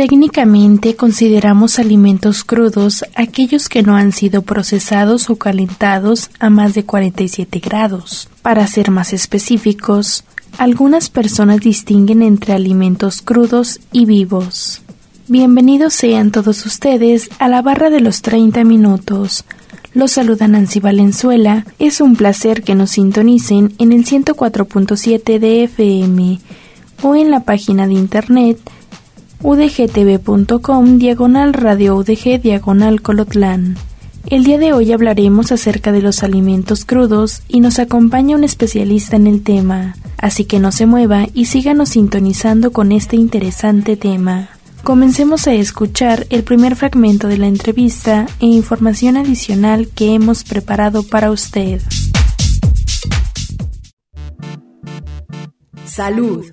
Técnicamente consideramos alimentos crudos aquellos que no han sido procesados o calentados a más de 47 grados. Para ser más específicos, algunas personas distinguen entre alimentos crudos y vivos. Bienvenidos sean todos ustedes a la barra de los 30 minutos. Los saluda Nancy Valenzuela. Es un placer que nos sintonicen en el 104.7 de FM o en la página de internet udgtv.com diagonal radio udg diagonal colotlán. El día de hoy hablaremos acerca de los alimentos crudos y nos acompaña un especialista en el tema, así que no se mueva y síganos sintonizando con este interesante tema. Comencemos a escuchar el primer fragmento de la entrevista e información adicional que hemos preparado para usted. Salud.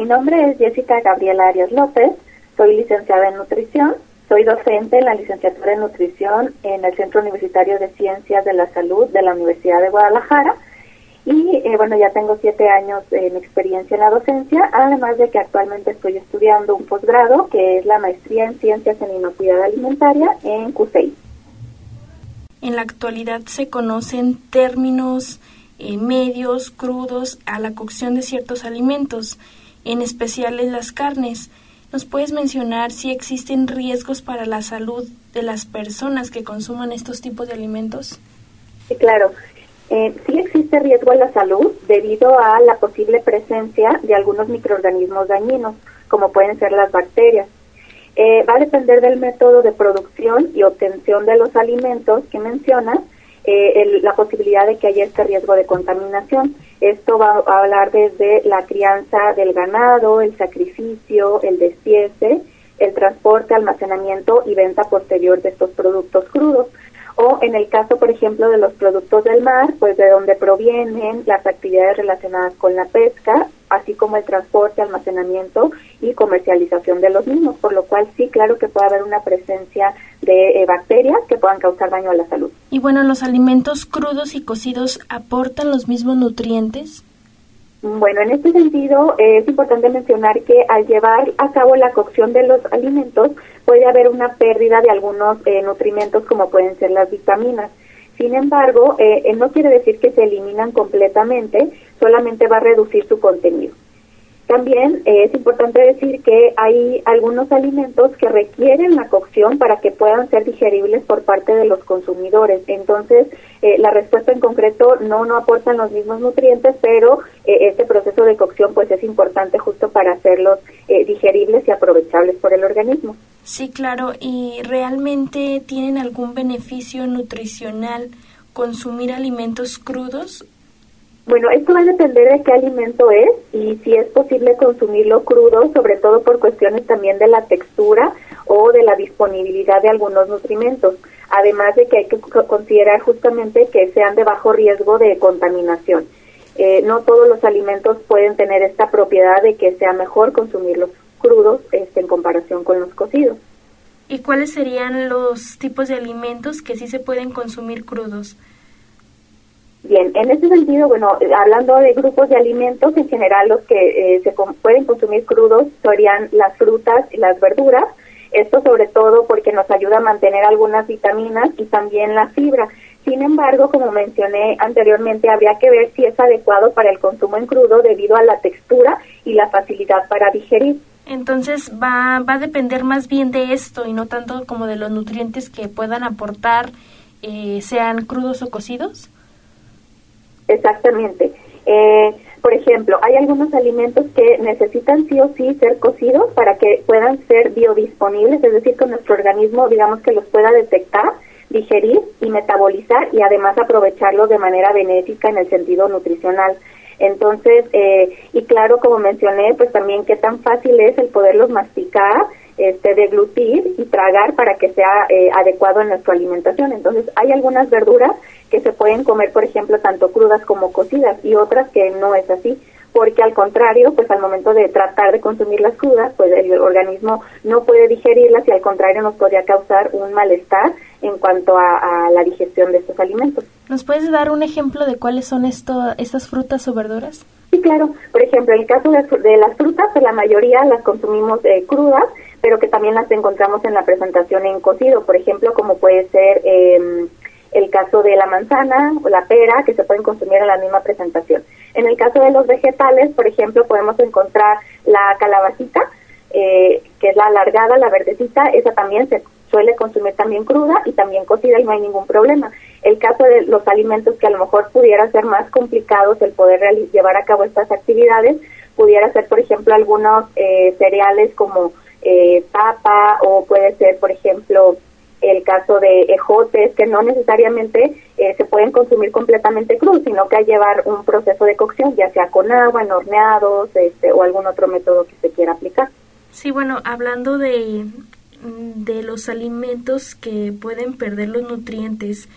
Mi nombre es Jessica Gabriela Arias López, soy licenciada en nutrición, soy docente en la licenciatura en nutrición en el Centro Universitario de Ciencias de la Salud de la Universidad de Guadalajara y eh, bueno, ya tengo siete años en experiencia en la docencia, además de que actualmente estoy estudiando un posgrado que es la maestría en Ciencias en Inocuidad Alimentaria en CUSEI. En la actualidad se conocen términos eh, medios, crudos, a la cocción de ciertos alimentos en especial en las carnes. ¿Nos puedes mencionar si existen riesgos para la salud de las personas que consuman estos tipos de alimentos? Sí, claro. Eh, sí existe riesgo a la salud debido a la posible presencia de algunos microorganismos dañinos, como pueden ser las bacterias. Eh, va a depender del método de producción y obtención de los alimentos que mencionas, eh, la posibilidad de que haya este riesgo de contaminación. Esto va a hablar desde la crianza del ganado, el sacrificio, el despiece, el transporte, almacenamiento y venta posterior de estos productos crudos. O en el caso, por ejemplo, de los productos del mar, pues de dónde provienen las actividades relacionadas con la pesca, así como el transporte, almacenamiento y comercialización de los mismos, por lo cual sí, claro que puede haber una presencia de eh, bacterias que puedan causar daño a la salud. Y bueno, ¿los alimentos crudos y cocidos aportan los mismos nutrientes? Bueno, en este sentido eh, es importante mencionar que al llevar a cabo la cocción de los alimentos puede haber una pérdida de algunos eh, nutrimentos como pueden ser las vitaminas. Sin embargo, no quiere decir que se eliminan completamente, solamente va a reducir su contenido. También eh, es importante decir que hay algunos alimentos que requieren la cocción para que puedan ser digeribles por parte de los consumidores. Entonces, eh, la respuesta en concreto no no aportan los mismos nutrientes, pero eh, este proceso de cocción pues es importante justo para hacerlos digeribles y aprovechables por el organismo. Sí, claro. ¿Y realmente tienen algún beneficio nutricional consumir alimentos crudos bueno, esto va a depender de qué alimento es y si es posible consumirlo crudo, sobre todo por cuestiones también de la textura o de la disponibilidad de algunos nutrimentos. Además de que hay que considerar justamente que sean de bajo riesgo de contaminación. Eh, no todos los alimentos pueden tener esta propiedad de que sea mejor consumirlos crudos este, en comparación con los cocidos. ¿Y cuáles serían los tipos de alimentos que sí se pueden consumir crudos? Bien, en ese sentido, bueno, hablando de grupos de alimentos, en general los que eh, se pueden consumir crudos serían las frutas y las verduras. Esto sobre todo porque nos ayuda a mantener algunas vitaminas y también la fibra. Sin embargo, como mencioné anteriormente, habría que ver si es adecuado para el consumo en crudo debido a la textura y la facilidad para digerir. Entonces va, va a depender más bien de esto y no tanto como de los nutrientes que puedan aportar, eh, sean crudos o cocidos. Exactamente. Eh, por ejemplo, hay algunos alimentos que necesitan sí o sí ser cocidos para que puedan ser biodisponibles, es decir, que nuestro organismo, digamos, que los pueda detectar, digerir y metabolizar y además aprovecharlos de manera benéfica en el sentido nutricional. Entonces, eh, y claro, como mencioné, pues también qué tan fácil es el poderlos masticar, este, deglutir y tragar para que sea eh, adecuado en nuestra alimentación. Entonces, hay algunas verduras que se pueden comer, por ejemplo, tanto crudas como cocidas y otras que no es así porque al contrario, pues al momento de tratar de consumir las crudas, pues el organismo no puede digerirlas y al contrario nos podría causar un malestar en cuanto a, la digestión de estos alimentos. ¿Nos puedes dar un ejemplo de cuáles son esto, estas frutas o verduras? Sí, claro. Por ejemplo, en el caso de, las frutas, pues la mayoría las consumimos eh, crudas, pero que también las encontramos en la presentación en cocido. Por ejemplo, como puede ser... Eh, el caso de la manzana o la pera, que se pueden consumir en la misma presentación. En el caso de los vegetales, por ejemplo, podemos encontrar la calabacita, eh, que es la alargada, la verdecita, esa también se suele consumir también cruda y también cocida y no hay ningún problema. El caso de los alimentos que a lo mejor pudiera ser más complicados el poder llevar a cabo estas actividades, pudiera ser, por ejemplo, algunos eh, cereales como eh, papa o puede ser, por ejemplo, el caso de ejotes que no necesariamente eh, se pueden consumir completamente crudos, sino que hay llevar un proceso de cocción, ya sea con agua, en horneados este, o algún otro método que se quiera aplicar. Sí, bueno, hablando de, de los alimentos que pueden perder los nutrientes,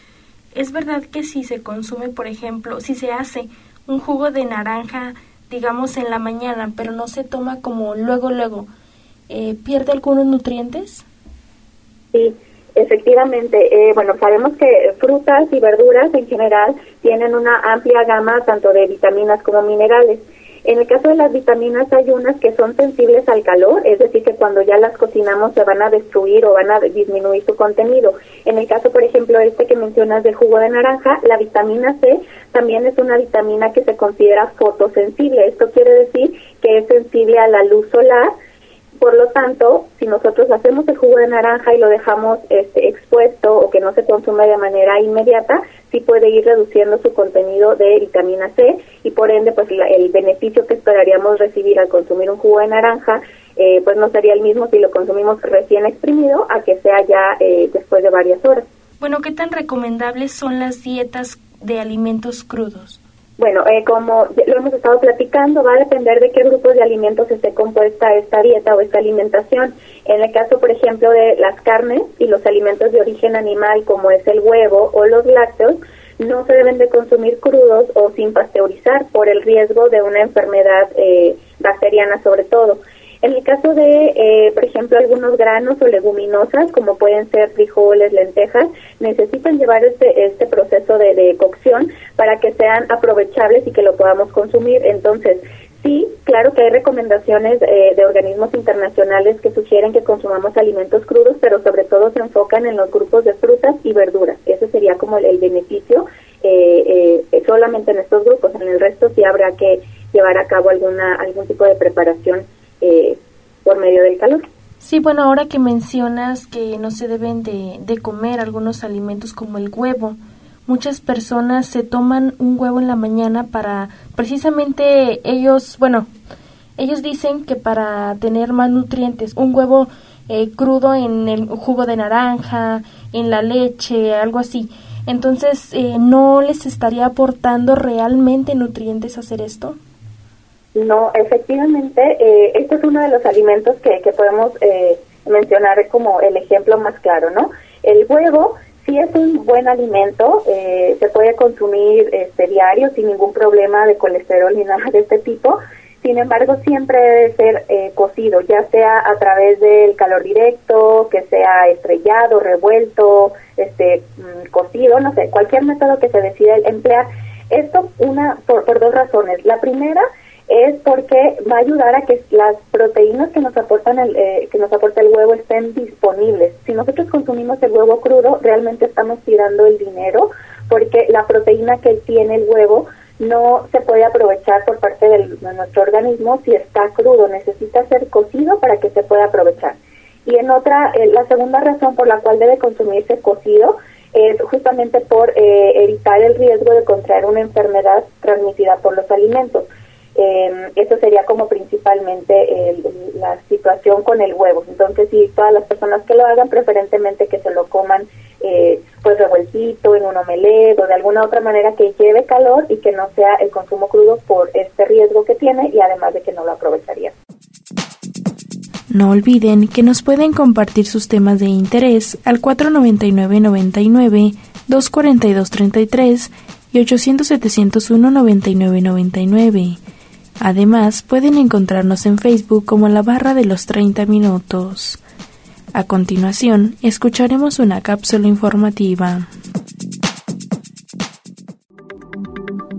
¿es verdad que si se consume, por ejemplo, si se hace un jugo de naranja, digamos, en la mañana, pero no se toma como luego, luego, eh, pierde algunos nutrientes? Sí, Efectivamente, eh, bueno, sabemos que frutas y verduras en general tienen una amplia gama tanto de vitaminas como minerales. En el caso de las vitaminas hay unas que son sensibles al calor, es decir, que cuando ya las cocinamos se van a destruir o van a disminuir su contenido. En el caso, por ejemplo, este que mencionas del jugo de naranja, la vitamina C también es una vitamina que se considera fotosensible. Esto quiere decir que es sensible a la luz solar, por lo tanto, si nosotros hacemos el jugo de naranja y lo dejamos este, expuesto o que no se consume de manera inmediata, sí puede ir reduciendo su contenido de vitamina C y por ende, pues el beneficio que esperaríamos recibir al consumir un jugo de naranja, eh, pues no sería el mismo si lo consumimos recién exprimido a que sea ya eh, después de varias horas. Bueno, ¿qué tan recomendables son las dietas de alimentos crudos? Bueno, eh, como lo hemos estado platicando, va a depender de qué grupos de alimentos esté compuesta esta dieta o esta alimentación. En el caso, por ejemplo, de las carnes y los alimentos de origen animal, como es el huevo o los lácteos, no se deben de consumir crudos o sin pasteurizar por el riesgo de una enfermedad eh, bacteriana sobre todo. En el caso de, eh, por ejemplo, algunos granos o leguminosas, como pueden ser frijoles, lentejas, necesitan llevar este, este proceso de, cocción para que sean aprovechables y que lo podamos consumir. Entonces, sí, claro que hay recomendaciones eh, de organismos internacionales que sugieren que consumamos alimentos crudos, pero sobre todo se enfocan en los grupos de frutas y verduras. Ese sería como el, beneficio eh, solamente en estos grupos. En el resto sí habrá que llevar a cabo alguna algún tipo de preparación eh, por medio del calor. Sí, bueno, ahora que mencionas que no se deben de, comer algunos alimentos como el huevo, muchas personas se toman un huevo en la mañana para precisamente ellos, bueno, ellos dicen que para tener más nutrientes, un huevo eh, crudo en el jugo de naranja, en la leche, algo así. Entonces, eh, ¿no les estaría aportando realmente nutrientes hacer esto? No, efectivamente, eh, este es uno de los alimentos que, que podemos eh, mencionar como el ejemplo más claro, ¿no? El huevo sí es un buen alimento, eh, se puede consumir este, diario sin ningún problema de colesterol ni nada de este tipo, sin embargo siempre debe ser eh, cocido, ya sea a través del calor directo, que sea estrellado, revuelto, este, mm, cocido, no sé, cualquier método que se decida emplear. Esto una por, por dos razones. La primera es porque va a ayudar a que las proteínas que nos aportan el, eh, que nos aporta el huevo estén disponibles. Si nosotros consumimos el huevo crudo, realmente estamos tirando el dinero porque la proteína que tiene el huevo no se puede aprovechar por parte de nuestro organismo si está crudo, necesita ser cocido para que se pueda aprovechar. Y en otra, eh, la segunda razón por la cual debe consumirse cocido es justamente por eh, evitar el riesgo de contraer una enfermedad transmitida por los alimentos. Eh, eso sería como principalmente la situación con el huevo. Entonces, si todas las personas que lo hagan, preferentemente que se lo coman eh, pues revueltito en un omelette o de alguna otra manera que lleve calor y que no sea el consumo crudo por este riesgo que tiene y además de que no lo aprovecharía. No olviden que nos pueden compartir sus temas de interés al 499-99, 242-33 y 800-701-9999. Además, pueden encontrarnos en Facebook como la barra de los 30 minutos. A continuación, escucharemos una cápsula informativa.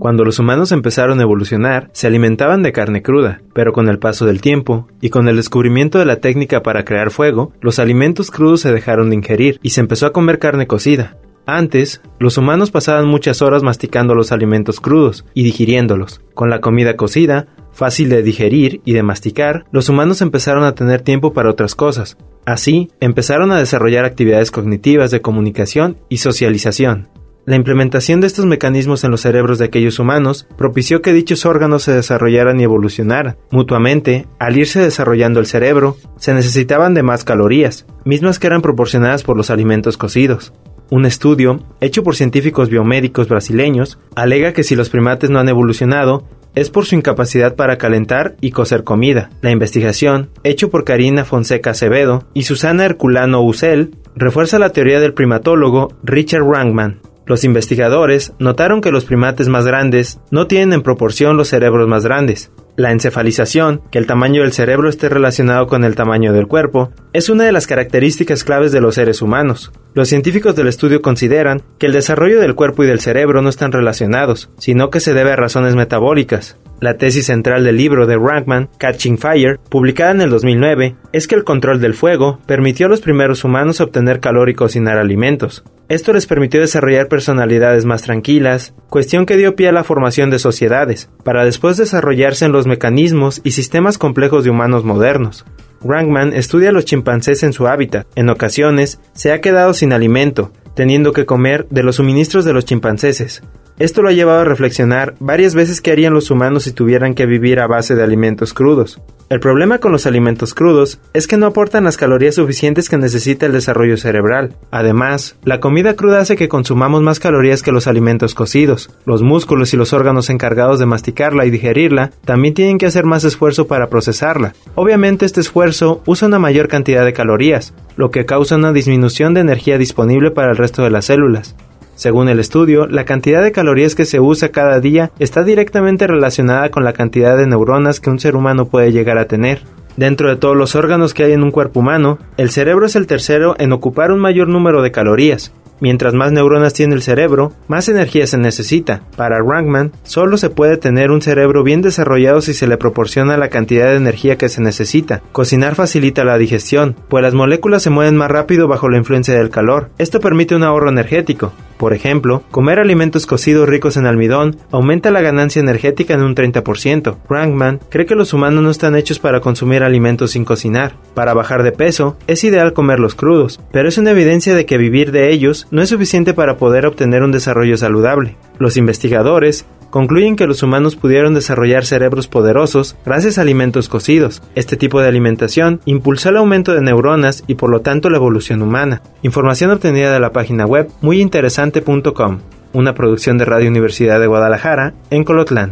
Cuando los humanos empezaron a evolucionar, se alimentaban de carne cruda, pero con el paso del tiempo y con el descubrimiento de la técnica para crear fuego, los alimentos crudos se dejaron de ingerir y se empezó a comer carne cocida. Antes, los humanos pasaban muchas horas masticando los alimentos crudos y digiriéndolos. Con la comida cocida, fácil de digerir y de masticar, los humanos empezaron a tener tiempo para otras cosas. Así, empezaron a desarrollar actividades cognitivas de comunicación y socialización. La implementación de estos mecanismos en los cerebros de aquellos humanos propició que dichos órganos se desarrollaran y evolucionaran. Mutuamente, al irse desarrollando el cerebro, se necesitaban de más calorías, mismas que eran proporcionadas por los alimentos cocidos. Un estudio, hecho por científicos biomédicos brasileños, alega que si los primates no han evolucionado, es por su incapacidad para calentar y cocer comida. La investigación, hecho por Karina Fonseca Acevedo y Susana Herculano Usel, refuerza la teoría del primatólogo Richard Rankman, los investigadores notaron que los primates más grandes no tienen en proporción los cerebros más grandes. La encefalización, que el tamaño del cerebro esté relacionado con el tamaño del cuerpo, es una de las características claves de los seres humanos. Los científicos del estudio consideran que el desarrollo del cuerpo y del cerebro no están relacionados, sino que se debe a razones metabólicas. La tesis central del libro de Rankman, Catching Fire, publicada en el 2009, es que el control del fuego permitió a los primeros humanos obtener calor y cocinar alimentos. Esto les permitió desarrollar personalidades más tranquilas, cuestión que dio pie a la formación de sociedades, para después desarrollarse en los mecanismos y sistemas complejos de humanos modernos. Rankman estudia a los chimpancés en su hábitat. En ocasiones, se ha quedado sin alimento, teniendo que comer de los suministros de los chimpancéses. Esto lo ha llevado a reflexionar varias veces qué harían los humanos si tuvieran que vivir a base de alimentos crudos. El problema con los alimentos crudos es que no aportan las calorías suficientes que necesita el desarrollo cerebral. Además, la comida cruda hace que consumamos más calorías que los alimentos cocidos. Los músculos y los órganos encargados de masticarla y digerirla también tienen que hacer más esfuerzo para procesarla. Obviamente este esfuerzo usa una mayor cantidad de calorías, lo que causa una disminución de energía disponible para el resto de las células. Según el estudio, la cantidad de calorías que se usa cada día está directamente relacionada con la cantidad de neuronas que un ser humano puede llegar a tener. Dentro de todos los órganos que hay en un cuerpo humano, el cerebro es el tercero en ocupar un mayor número de calorías, Mientras más neuronas tiene el cerebro, más energía se necesita. Para Rankman, solo se puede tener un cerebro bien desarrollado si se le proporciona la cantidad de energía que se necesita. Cocinar facilita la digestión, pues las moléculas se mueven más rápido bajo la influencia del calor. Esto permite un ahorro energético. Por ejemplo, comer alimentos cocidos ricos en almidón aumenta la ganancia energética en un 30%. Rankman cree que los humanos no están hechos para consumir alimentos sin cocinar. Para bajar de peso, es ideal comerlos crudos, pero es una evidencia de que vivir de ellos no es suficiente para poder obtener un desarrollo saludable. Los investigadores concluyen que los humanos pudieron desarrollar cerebros poderosos gracias a alimentos cocidos. Este tipo de alimentación impulsó el aumento de neuronas y por lo tanto la evolución humana. Información obtenida de la página web muyinteresante.com, una producción de Radio Universidad de Guadalajara en Colotlán.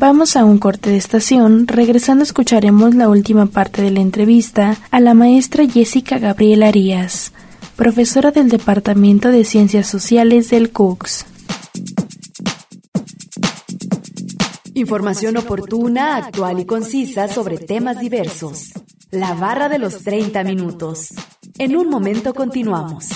Vamos a un corte de estación. Regresando escucharemos la última parte de la entrevista a la maestra Jessica Gabriela Arias, profesora del Departamento de Ciencias Sociales del CUCS. Información oportuna, actual y concisa sobre temas diversos. La barra de los 30 minutos. En un momento continuamos.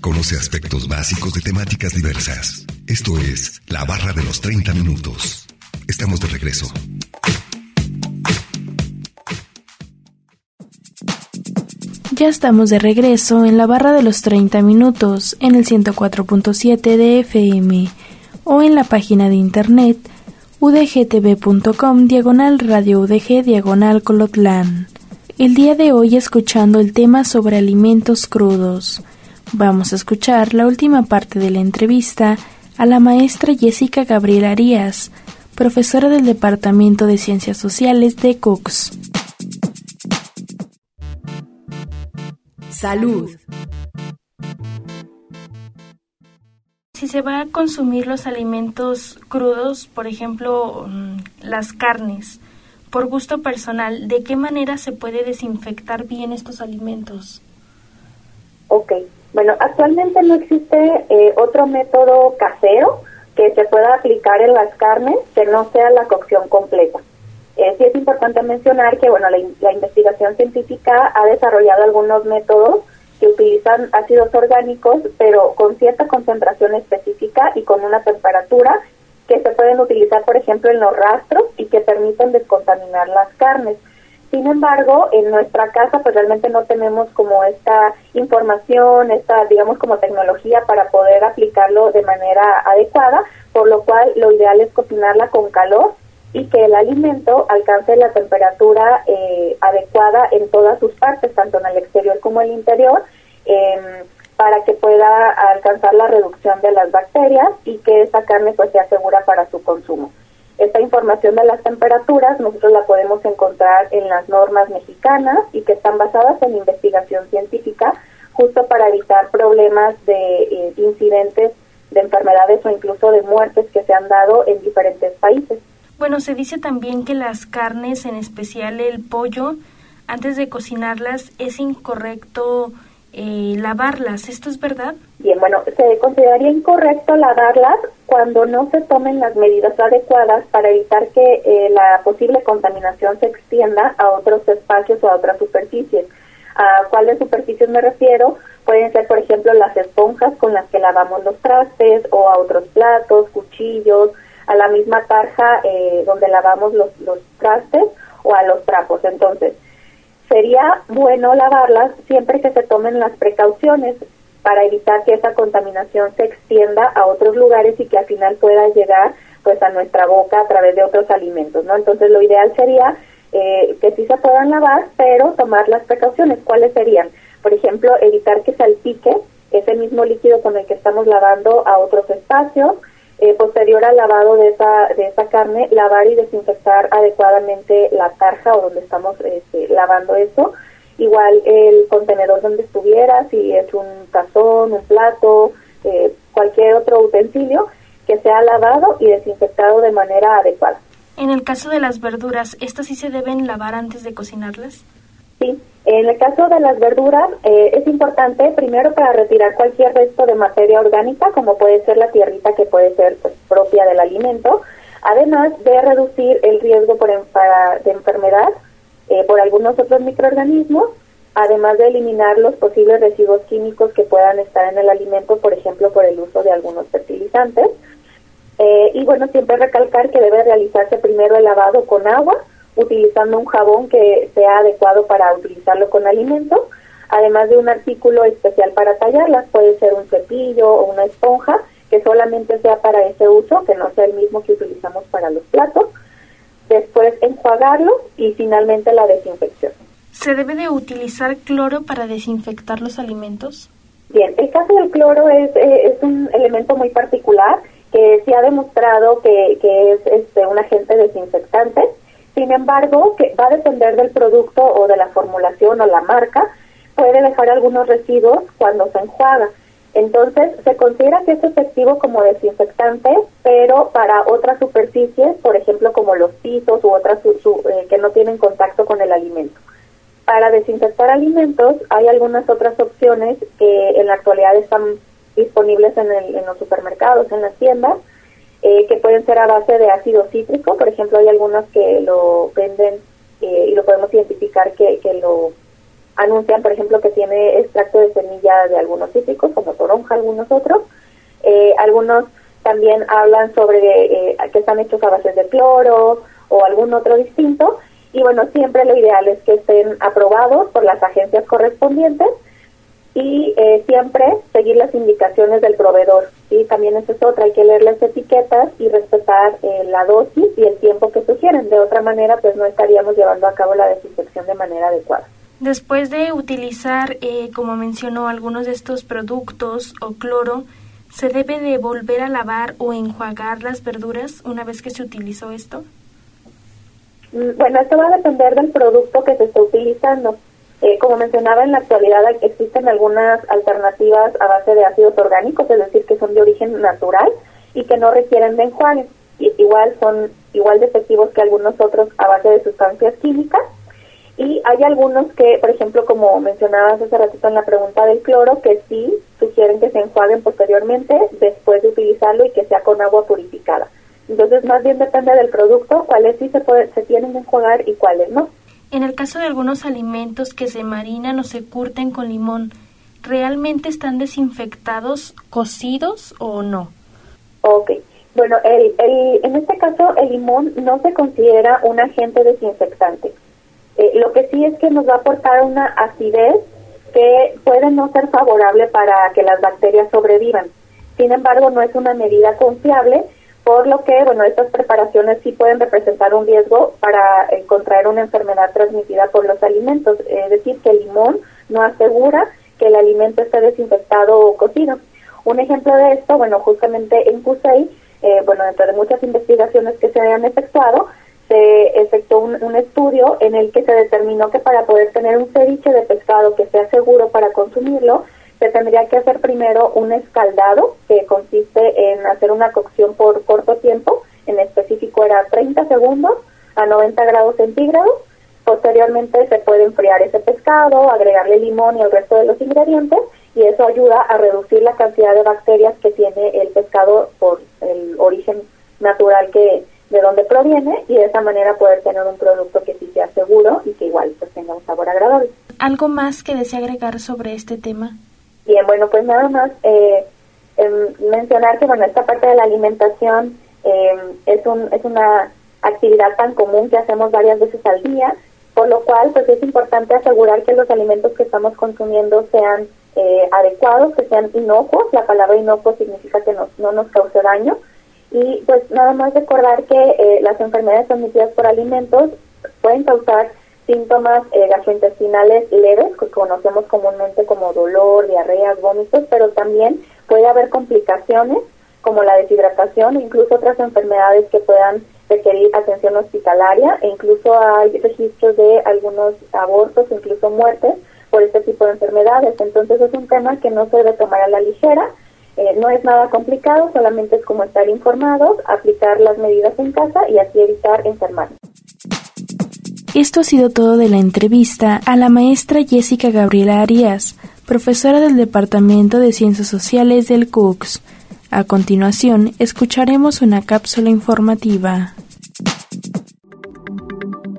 Conoce aspectos básicos de temáticas diversas. Esto es La Barra de los 30 Minutos. Estamos de regreso. Ya estamos de regreso en la barra de los 30 minutos en el 104.7 de FM o en la página de internet udgtv.com diagonal radio udg diagonal colotlán. El día de hoy escuchando el tema sobre alimentos crudos. Vamos a escuchar la última parte de la entrevista a la maestra Jessica Gabriela Arias, profesora del Departamento de Ciencias Sociales de Cooks. Salud. Si se va a consumir los alimentos crudos, por ejemplo, mm, las carnes, por gusto personal, ¿de qué manera se puede desinfectar bien estos alimentos? Ok, bueno, actualmente no existe eh, otro método casero que se pueda aplicar en las carnes que no sea la cocción completa. Eh, sí es importante mencionar que bueno, la, la investigación científica ha desarrollado algunos métodos que utilizan ácidos orgánicos, pero con cierta concentración específica y con una temperatura que se pueden utilizar, por ejemplo, en los rastros y que permiten descontaminar las carnes. Sin embargo, en nuestra casa pues realmente no tenemos como esta información, esta digamos como tecnología para poder aplicarlo de manera adecuada, por lo cual lo ideal es cocinarla con calor y que el alimento alcance la temperatura eh, adecuada en todas sus partes, tanto en el exterior como en el interior, eh, para que pueda alcanzar la reducción de las bacterias y que esa carne pues sea segura para su consumo. Esta información de las temperaturas nosotros la podemos encontrar en las normas mexicanas y que están basadas en investigación científica justo para evitar problemas de eh, incidentes de enfermedades o incluso de muertes que se han dado en diferentes países. Bueno, se dice también que las carnes, en especial el pollo, antes de cocinarlas es incorrecto eh, lavarlas. ¿Esto es verdad? Bien, bueno, se consideraría incorrecto lavarlas cuando no se tomen las medidas adecuadas para evitar que eh, la posible contaminación se extienda a otros espacios o a otras superficies. ¿A cuáles superficies me refiero? Pueden ser, por ejemplo, las esponjas con las que lavamos los trastes o a otros platos, cuchillos, a la misma tarja eh, donde lavamos los, los trastes o a los trapos. Entonces, sería bueno lavarlas siempre que se tomen las precauciones para evitar que esa contaminación se extienda a otros lugares y que al final pueda llegar pues a nuestra boca a través de otros alimentos, ¿no? Entonces lo ideal sería eh, que sí se puedan lavar, pero tomar las precauciones. ¿Cuáles serían? Por ejemplo, evitar que salpique ese mismo líquido con el que estamos lavando a otros espacios, eh, posterior al lavado de esa, de esa carne, lavar y desinfectar adecuadamente la tarja o donde estamos este, lavando eso. Igual el contenedor donde estuviera, si es un tazón, un plato, eh, cualquier otro utensilio, que sea lavado y desinfectado de manera adecuada. En el caso de las verduras, ¿estas sí se deben lavar antes de cocinarlas? En el caso de las verduras eh, es importante primero para retirar cualquier resto de materia orgánica, como puede ser la tierrita que puede ser pues, propia del alimento, además de reducir el riesgo por de enfermedad eh, por algunos otros microorganismos, además de eliminar los posibles residuos químicos que puedan estar en el alimento, por ejemplo, por el uso de algunos fertilizantes. Eh, y bueno, siempre recalcar que debe realizarse primero el lavado con agua, utilizando un jabón que sea adecuado para utilizarlo con alimentos, además de un artículo especial para tallarlas, puede ser un cepillo o una esponja que solamente sea para ese uso, que no sea el mismo que utilizamos para los platos, después enjuagarlo y finalmente la desinfección. ¿Se debe de utilizar cloro para desinfectar los alimentos? Bien, el caso del cloro es, eh, es un elemento muy particular que se ha demostrado que, que es este, un agente desinfectante sin embargo, que va a depender del producto o de la formulación o la marca, puede dejar algunos residuos cuando se enjuaga. Entonces, se considera que es efectivo como desinfectante, pero para otras superficies, por ejemplo, como los pisos u otras eh, que no tienen contacto con el alimento. Para desinfectar alimentos, hay algunas otras opciones que en la actualidad están disponibles en, en los supermercados, en las tiendas, eh, que pueden ser a base de ácido cítrico. Por ejemplo, hay algunos que lo venden eh, y lo podemos identificar que, que lo anuncian, por ejemplo, que tiene extracto de semilla de algunos cítricos, como toronja, algunos otros. Eh, algunos también hablan sobre que están hechos a base de cloro o algún otro distinto. Y bueno, siempre lo ideal es que estén aprobados por las agencias correspondientes y eh, siempre seguir las indicaciones del proveedor. Y también esa es otra, hay que leer las etiquetas y respetar eh, la dosis y el tiempo que sugieren. De otra manera, pues no estaríamos llevando a cabo la desinfección de manera adecuada. Después de utilizar, eh, como mencionó, algunos de estos productos o cloro, ¿Se debe de volver a lavar o enjuagar las verduras una vez que se utilizó esto? Mm, bueno, esto va a depender del producto que se esté utilizando. Eh, como mencionaba, en la actualidad existen algunas alternativas a base de ácidos orgánicos, es decir, que son de origen natural y que no requieren de enjuague. Y, igual son igual de efectivos que algunos otros a base de sustancias químicas. Y hay algunos que, por ejemplo, como mencionabas hace ratito en la pregunta del cloro, que sí sugieren que se enjuaguen posteriormente después de utilizarlo y que sea con agua purificada. Entonces, más bien depende del producto, cuáles sí se, puede, se tienen que enjuagar y cuáles no. En el caso de algunos alimentos que se marinan o se curten con limón, ¿realmente están desinfectados cocidos o no? Ok. Bueno, el, el, en este caso el limón no se considera un agente desinfectante. Eh, lo que sí es que nos va a aportar una acidez que puede no ser favorable para que las bacterias sobrevivan. Sin embargo, no es una medida confiable por lo que, bueno, estas preparaciones sí pueden representar un riesgo para contraer una enfermedad transmitida por los alimentos, es decir, que el limón no asegura que el alimento esté desinfectado o cocido. Un ejemplo de esto, bueno, justamente en CUSEI, eh, bueno, dentro de muchas investigaciones que se hayan efectuado, se efectuó un, un, estudio en el que se determinó que para poder tener un ceviche de pescado que sea seguro para consumirlo, se tendría que hacer primero un escaldado, que consiste en hacer una cocción por corto tiempo, en específico era 30 segundos a 90 grados centígrados. Posteriormente se puede enfriar ese pescado, agregarle limón y el resto de los ingredientes y eso ayuda a reducir la cantidad de bacterias que tiene el pescado por el origen natural que de donde proviene y de esa manera poder tener un producto que sí sea seguro y que igual pues tenga un sabor agradable. ¿Algo más que desea agregar sobre este tema? Bien, bueno, pues nada más eh, eh, mencionar que, bueno, esta parte de la alimentación eh, es, un, es una actividad tan común que hacemos varias veces al día, por lo cual, pues es importante asegurar que los alimentos que estamos consumiendo sean eh, adecuados, que sean inocuos. La palabra inocuo significa que nos, no nos cause daño. Y pues nada más recordar que eh, las enfermedades transmitidas por alimentos pueden causar síntomas eh, gastrointestinales leves, que conocemos comúnmente como dolor, diarreas, vómitos, pero también puede haber complicaciones como la deshidratación e incluso otras enfermedades que puedan requerir atención hospitalaria e incluso hay registros de algunos abortos, incluso muertes por este tipo de enfermedades. Entonces es un tema que no se debe tomar a la ligera, eh, no es nada complicado, solamente es como estar informados, aplicar las medidas en casa y así evitar enfermarnos. Esto ha sido todo de la entrevista a la maestra Jessica Gabriela Arias, profesora del Departamento de Ciencias Sociales del CUCS. A continuación, escucharemos una cápsula informativa.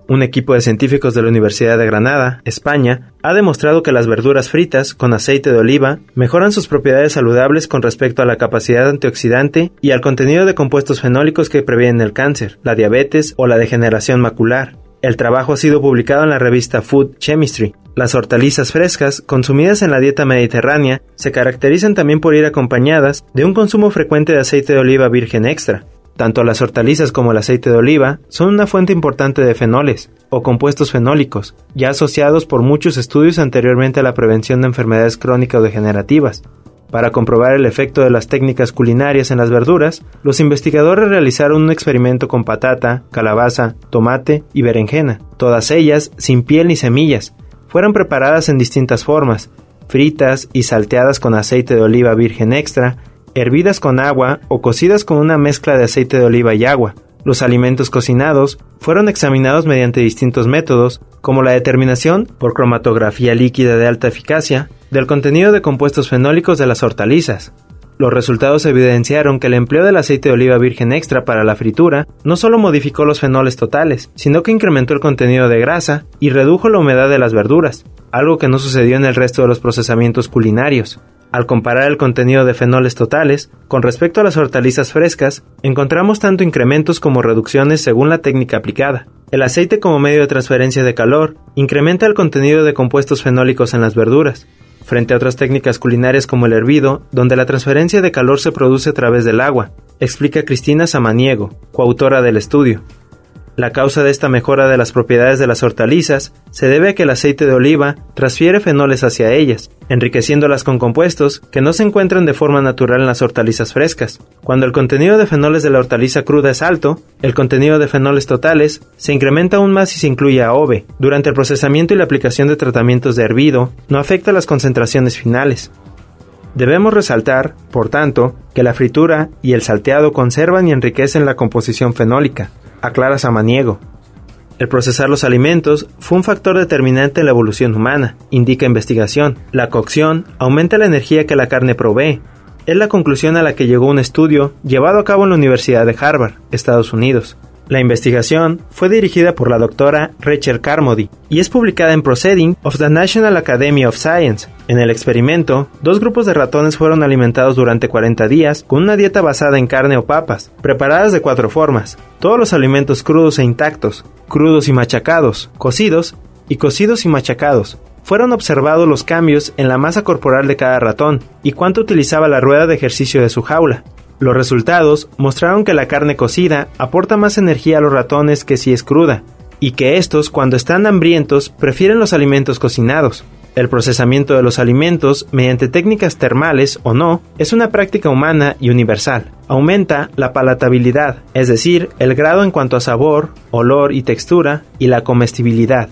Un equipo de científicos de la Universidad de Granada, España, ha demostrado que las verduras fritas con aceite de oliva mejoran sus propiedades saludables con respecto a la capacidad antioxidante y al contenido de compuestos fenólicos que previenen el cáncer, la diabetes o la degeneración macular. El trabajo ha sido publicado en la revista Food Chemistry. Las hortalizas frescas, consumidas en la dieta mediterránea, se caracterizan también por ir acompañadas de un consumo frecuente de aceite de oliva virgen extra. Tanto las hortalizas como el aceite de oliva son una fuente importante de fenoles, o compuestos fenólicos, ya asociados por muchos estudios anteriormente a la prevención de enfermedades crónicas o degenerativas. Para comprobar el efecto de las técnicas culinarias en las verduras, los investigadores realizaron un experimento con patata, calabaza, tomate y berenjena, todas ellas sin piel ni semillas. Fueron preparadas en distintas formas, fritas y salteadas con aceite de oliva virgen extra, hervidas con agua o cocidas con una mezcla de aceite de oliva y agua. Los alimentos cocinados fueron examinados mediante distintos métodos, como la determinación por cromatografía líquida de alta eficacia, del contenido de compuestos fenólicos de las hortalizas. Los resultados evidenciaron que el empleo del aceite de oliva virgen extra para la fritura no solo modificó los fenoles totales, sino que incrementó el contenido de grasa y redujo la humedad de las verduras, algo que no sucedió en el resto de los procesamientos culinarios. Al comparar el contenido de fenoles totales con respecto a las hortalizas frescas, encontramos tanto incrementos como reducciones según la técnica aplicada. El aceite como medio de transferencia de calor incrementa el contenido de compuestos fenólicos en las verduras, frente a otras técnicas culinarias como el hervido, donde la transferencia de calor se produce a través del agua, explica Cristina Samaniego, coautora del estudio. La causa de esta mejora de las propiedades de las hortalizas se debe a que el aceite de oliva transfiere fenoles hacia ellas, enriqueciéndolas con compuestos que no se encuentran de forma natural en las hortalizas frescas. Cuando el contenido de fenoles de la hortaliza cruda es alto, el contenido de fenoles totales se incrementa aún más si se incluye AOVE. Durante el procesamiento y la aplicación de tratamientos de hervido, no afecta las concentraciones finales. Debemos resaltar, por tanto, que la fritura y el salteado conservan y enriquecen la composición fenólica, aclara Samaniego. El procesar los alimentos fue un factor determinante en la evolución humana, indica investigación. La cocción aumenta la energía que la carne provee. Es la conclusión a la que llegó un estudio llevado a cabo en la Universidad de Harvard, Estados Unidos. La investigación fue dirigida por la doctora Rachel Carmody y es publicada en Proceeding of the National Academy of Science. En el experimento, dos grupos de ratones fueron alimentados durante 40 días con una dieta basada en carne o papas, preparadas de cuatro formas. Todos los alimentos crudos e intactos, crudos y machacados, cocidos y cocidos y machacados. Fueron observados los cambios en la masa corporal de cada ratón y cuánto utilizaba la rueda de ejercicio de su jaula. Los resultados mostraron que la carne cocida aporta más energía a los ratones que si es cruda, y que estos, cuando están hambrientos, prefieren los alimentos cocinados. El procesamiento de los alimentos, mediante técnicas termales o no, es una práctica humana y universal. Aumenta la palatabilidad, es decir, el grado en cuanto a sabor, olor y textura, y la comestibilidad.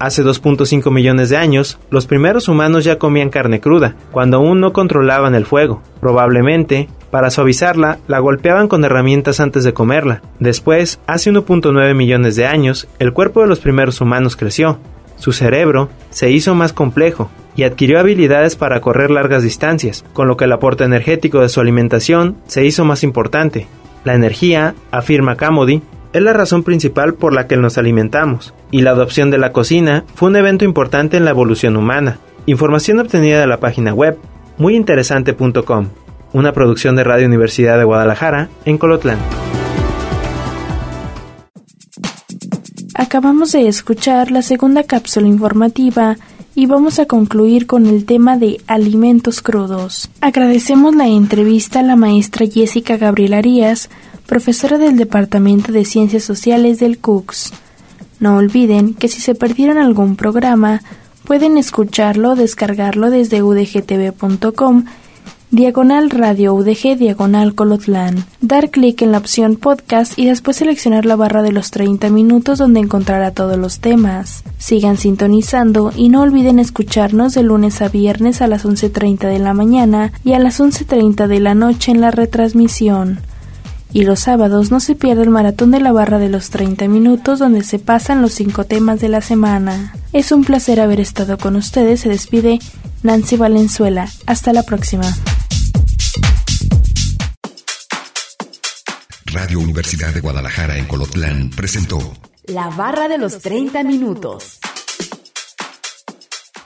Hace 2.5 millones de años, los primeros humanos ya comían carne cruda, cuando aún no controlaban el fuego. Probablemente, para suavizarla, la golpeaban con herramientas antes de comerla. Después, hace 1.9 millones de años, el cuerpo de los primeros humanos creció. Su cerebro se hizo más complejo y adquirió habilidades para correr largas distancias, con lo que el aporte energético de su alimentación se hizo más importante. La energía, afirma Camody, es la razón principal por la que nos alimentamos, y la adopción de la cocina fue un evento importante en la evolución humana. Información obtenida de la página web muyinteresante.com, una producción de Radio Universidad de Guadalajara en Colotlán. Acabamos de escuchar la segunda cápsula informativa y vamos a concluir con el tema de alimentos crudos. Agradecemos la entrevista a la maestra Jessica Gabriel Arias, profesora del Departamento de Ciencias Sociales del CUCS. No olviden que si se perdieron algún programa, pueden escucharlo o descargarlo desde udgtv.com diagonal radio UDG diagonal Colotlán. Dar clic en la opción podcast y después seleccionar la barra de los 30 minutos donde encontrará todos los temas. Sigan sintonizando y no olviden escucharnos de lunes a viernes a las 11.30 de la mañana y a las 11.30 de la noche en la retransmisión. Y los sábados no se pierde el maratón de la barra de los 30 minutos donde se pasan los cinco temas de la semana. Es un placer haber estado con ustedes. Se despide Nancy Valenzuela. Hasta la próxima. Radio Universidad de Guadalajara en Colotlán presentó La barra de los 30 minutos.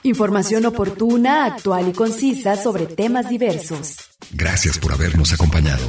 Información oportuna, actual y concisa sobre temas diversos. Gracias por habernos acompañado.